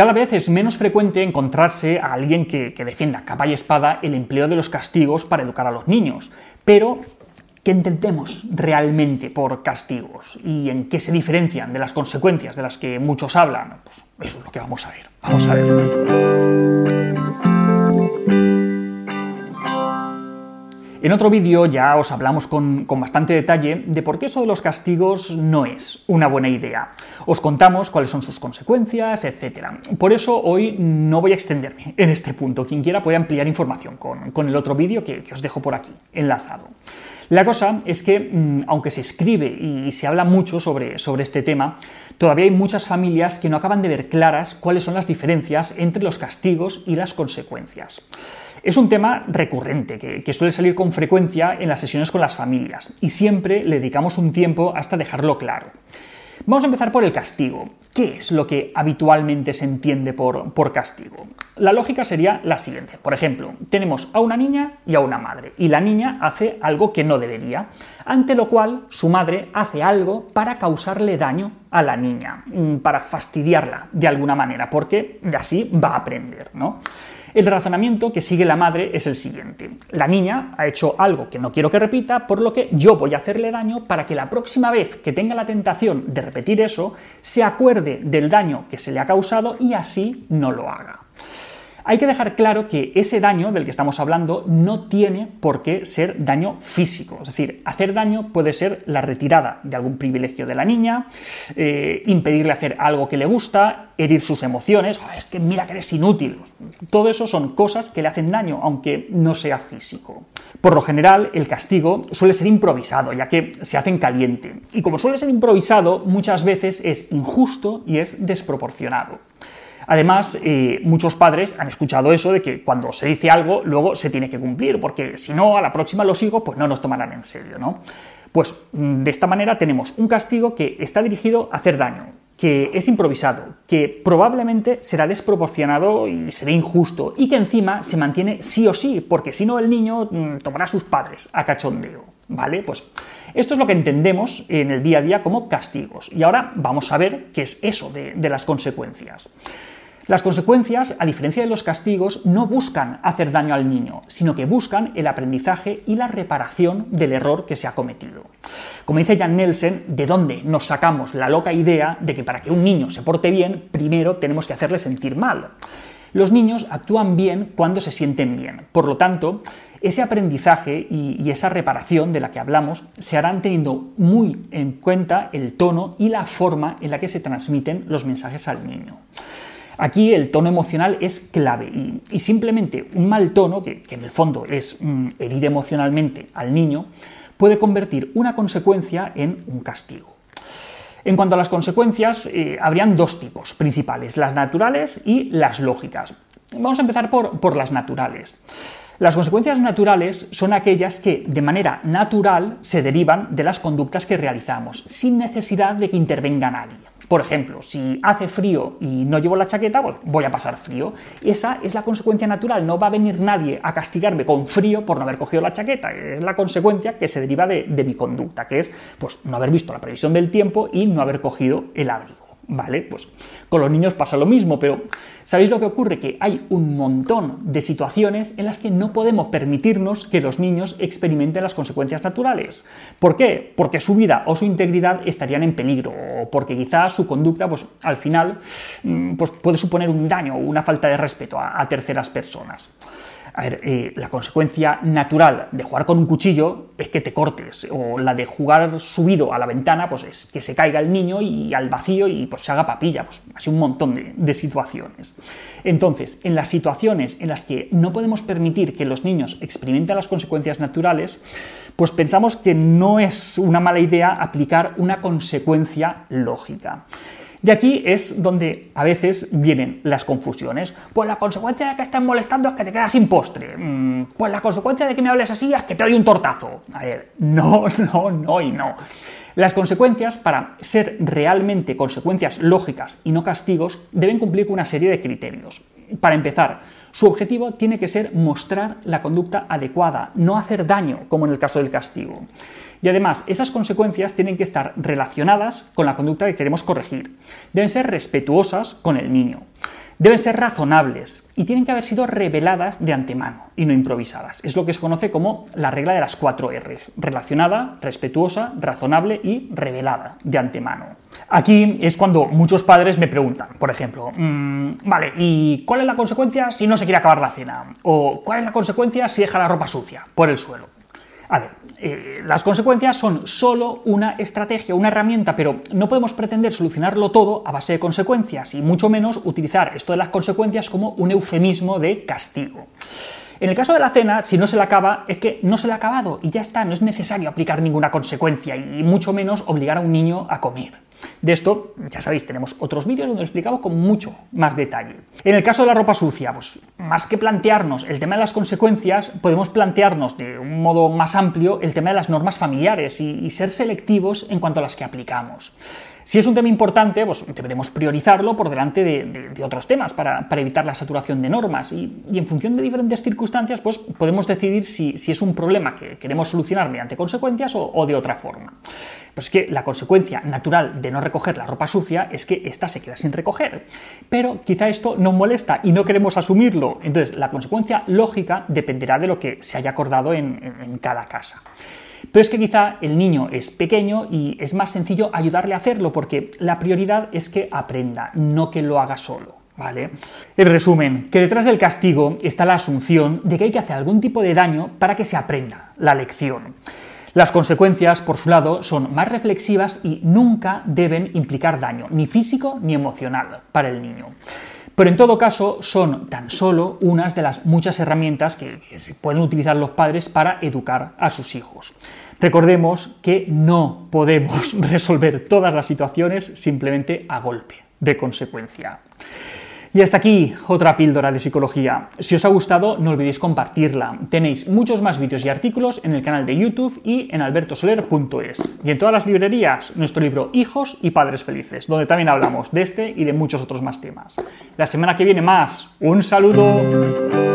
Cada vez es menos frecuente encontrarse a alguien que, defienda capa y espada el empleo de los castigos para educar a los niños, pero ¿qué entendemos realmente por castigos y en qué se diferencian de las consecuencias de las que muchos hablan? Pues eso es lo que vamos a ver. Vamos a ver. En otro vídeo ya os hablamos con, bastante detalle de por qué eso de los castigos no es una buena idea. Os contamos cuáles son sus consecuencias, etc. Por eso hoy no voy a extenderme en este punto. Quien quiera puede ampliar información con, el otro vídeo que, os dejo por aquí, enlazado. La cosa es que, mm, aunque se escribe y se habla mucho sobre, sobre, este tema, todavía hay muchas familias que no acaban de ver claras cuáles son las diferencias entre los castigos y las consecuencias. Es un tema recurrente que, suele salir con frecuencia en las sesiones con las familias y siempre le dedicamos un tiempo hasta dejarlo claro. Vamos a empezar por el castigo. ¿Qué es lo que habitualmente se entiende por, por, castigo? La lógica sería la siguiente. Por ejemplo, tenemos a una niña y a una madre, y la niña hace algo que no debería, ante lo cual su madre hace algo para causarle daño a la niña, mm, para fastidiarla de alguna manera, porque así va a aprender, ¿no? El razonamiento que sigue la madre es el siguiente. La niña ha hecho algo que no quiero que repita, por lo que yo voy a hacerle daño para que la próxima vez que tenga la tentación de repetir eso, se acuerde del daño que se le ha causado y así no lo haga. Hay que dejar claro que ese daño del que estamos hablando no tiene por qué ser daño físico. Es decir, hacer daño puede ser la retirada de algún privilegio de la niña, eh, impedirle hacer algo que le gusta, herir sus emociones, es que mira que eres inútil. Todo eso son cosas que le hacen daño, aunque no sea físico. Por lo general, el castigo suele ser improvisado, ya que se hace en caliente. Y como suele ser improvisado, muchas veces es injusto y es desproporcionado. Además, eh, muchos padres han escuchado eso de que cuando se dice algo, luego se tiene que cumplir, porque si no, a la próxima lo sigo, pues no nos tomarán en serio, ¿no? Pues mm, de esta manera tenemos un castigo que está dirigido a hacer daño, que es improvisado, que probablemente será desproporcionado y será injusto, y que encima se mantiene sí o sí, porque si no el niño mm, tomará a sus padres a cachondeo. ¿Vale? Pues esto es lo que entendemos en el día a día como castigos. Y ahora vamos a ver qué es eso de las consecuencias. Las consecuencias, a diferencia de los castigos, no buscan hacer daño al niño, sino que buscan el aprendizaje y la reparación del error que se ha cometido. Como dice Jan Nelson, ¿de dónde nos sacamos la loca idea de que para que un niño se porte bien, primero tenemos que hacerle sentir mal? Los niños actúan bien cuando se sienten bien. Por lo tanto, ese aprendizaje y, esa reparación de la que hablamos se harán teniendo muy en cuenta el tono y la forma en la que se transmiten los mensajes al niño. Aquí el tono emocional es clave y, simplemente un mal tono, que, en el fondo es mm, herir emocionalmente al niño, puede convertir una consecuencia en un castigo. En cuanto a las consecuencias, eh, habrían dos tipos principales, las naturales y las lógicas. Vamos a empezar por, por las naturales. Las consecuencias naturales son aquellas que de manera natural se derivan de las conductas que realizamos, sin necesidad de que intervenga nadie. Por ejemplo, si hace frío y no llevo la chaqueta, pues voy a pasar frío. Esa es la consecuencia natural. No va a venir nadie a castigarme con frío por no haber cogido la chaqueta. Es la consecuencia que se deriva de, mi conducta, que es pues, no haber visto la previsión del tiempo y no haber cogido el abrigo. ¿Vale? Pues con los niños pasa lo mismo, pero ¿sabéis lo que ocurre? Que hay un montón de situaciones en las que no podemos permitirnos que los niños experimenten las consecuencias naturales. ¿Por qué? Porque su vida o su integridad estarían en peligro, o porque quizás su conducta, pues al final, mm, pues, puede suponer un daño o una falta de respeto a terceras personas. A ver, eh, la consecuencia natural de jugar con un cuchillo es que te cortes, o la de jugar subido a la ventana, pues es que se caiga el niño y al vacío y pues se haga papilla, pues así un montón de, de situaciones. Entonces, en las situaciones en las que no podemos permitir que los niños experimenten las consecuencias naturales, pues pensamos que no es una mala idea aplicar una consecuencia lógica. Y aquí es donde a veces vienen las confusiones. Pues la consecuencia de que estén molestando es que te quedas sin postre. Mm, pues la consecuencia de que me hables así es que te doy un tortazo. A ver, no, no, no y no. Las consecuencias, para ser realmente consecuencias lógicas y no castigos, deben cumplir con una serie de criterios. Para empezar, su objetivo tiene que ser mostrar la conducta adecuada, no hacer daño, como en el caso del castigo. Y además, esas consecuencias tienen que estar relacionadas con la conducta que queremos corregir. Deben ser respetuosas con el niño. Deben ser razonables y tienen que haber sido reveladas de antemano y no improvisadas. Es lo que se conoce como la regla de las cuatro R's, relacionada, respetuosa, razonable y revelada de antemano. Aquí es cuando muchos padres me preguntan, por ejemplo, mm, vale, ¿y cuál es la consecuencia si no se quiere acabar la cena? ¿O cuál es la consecuencia si deja la ropa sucia por el suelo? A ver, eh, las consecuencias son solo una estrategia, una herramienta, pero no podemos pretender solucionarlo todo a base de consecuencias y mucho menos utilizar esto de las consecuencias como un eufemismo de castigo. En el caso de la cena, si no se la acaba, es que no se la ha acabado y ya está, no es necesario aplicar ninguna consecuencia y mucho menos obligar a un niño a comer. De esto, ya sabéis, tenemos otros vídeos donde lo explicamos con mucho más detalle. En el caso de la ropa sucia, pues más que plantearnos el tema de las consecuencias, podemos plantearnos de un modo más amplio el tema de las normas familiares y, ser selectivos en cuanto a las que aplicamos. Si es un tema importante, pues deberemos priorizarlo por delante de, otros temas para, evitar la saturación de normas y, en función de diferentes circunstancias, pues podemos decidir si, es un problema que queremos solucionar mediante consecuencias o de otra forma. Pues es que la consecuencia natural de no recoger la ropa sucia es que ésta se queda sin recoger. Pero quizá esto nos molesta y no queremos asumirlo. Entonces, la consecuencia lógica dependerá de lo que se haya acordado en, cada casa. Pero es que quizá el niño es pequeño y es más sencillo ayudarle a hacerlo porque la prioridad es que aprenda, no que lo haga solo. ¿Vale? En resumen, que detrás del castigo está la asunción de que hay que hacer algún tipo de daño para que se aprenda la lección. Las consecuencias, por su lado, son más reflexivas y nunca deben implicar daño, ni físico ni emocional, para el niño. Pero en todo caso, son tan solo unas de las muchas herramientas que, se pueden utilizar los padres para educar a sus hijos. Recordemos que no podemos resolver todas las situaciones simplemente a golpe de consecuencia. Y hasta aquí otra píldora de psicología. Si os ha gustado, no olvidéis compartirla. Tenéis muchos más vídeos y artículos en el canal de YouTube y en albertosoler.es. Y en todas las librerías, nuestro libro Hijos y Padres Felices, donde también hablamos de este y de muchos otros más temas. La semana que viene más. Un saludo.